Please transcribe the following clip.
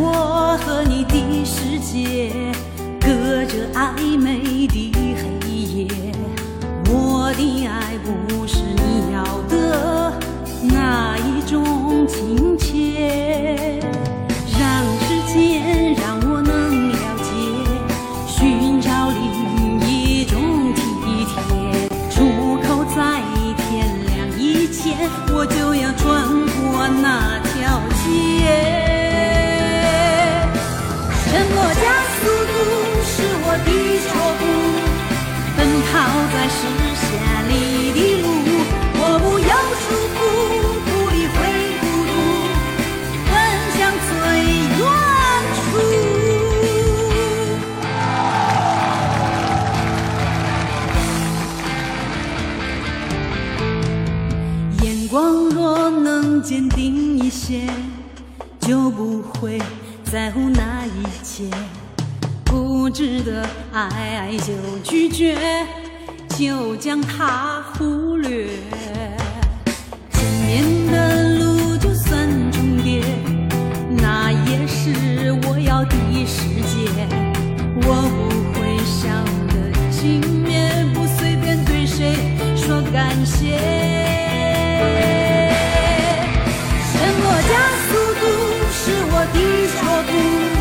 我和你的世界隔着暧昧的黑夜我的爱不是你要的那一种亲切。让时间让我能了解寻找另一种体贴。出口在天亮以前我就要穿过那条街。光若能坚定一些，就不会在乎那一切。不值得爱就拒绝，就将它忽略。前面的路就算重叠，那也是我要的世界。我不会想得轻蔑，不随便对谁说感谢。is nothing.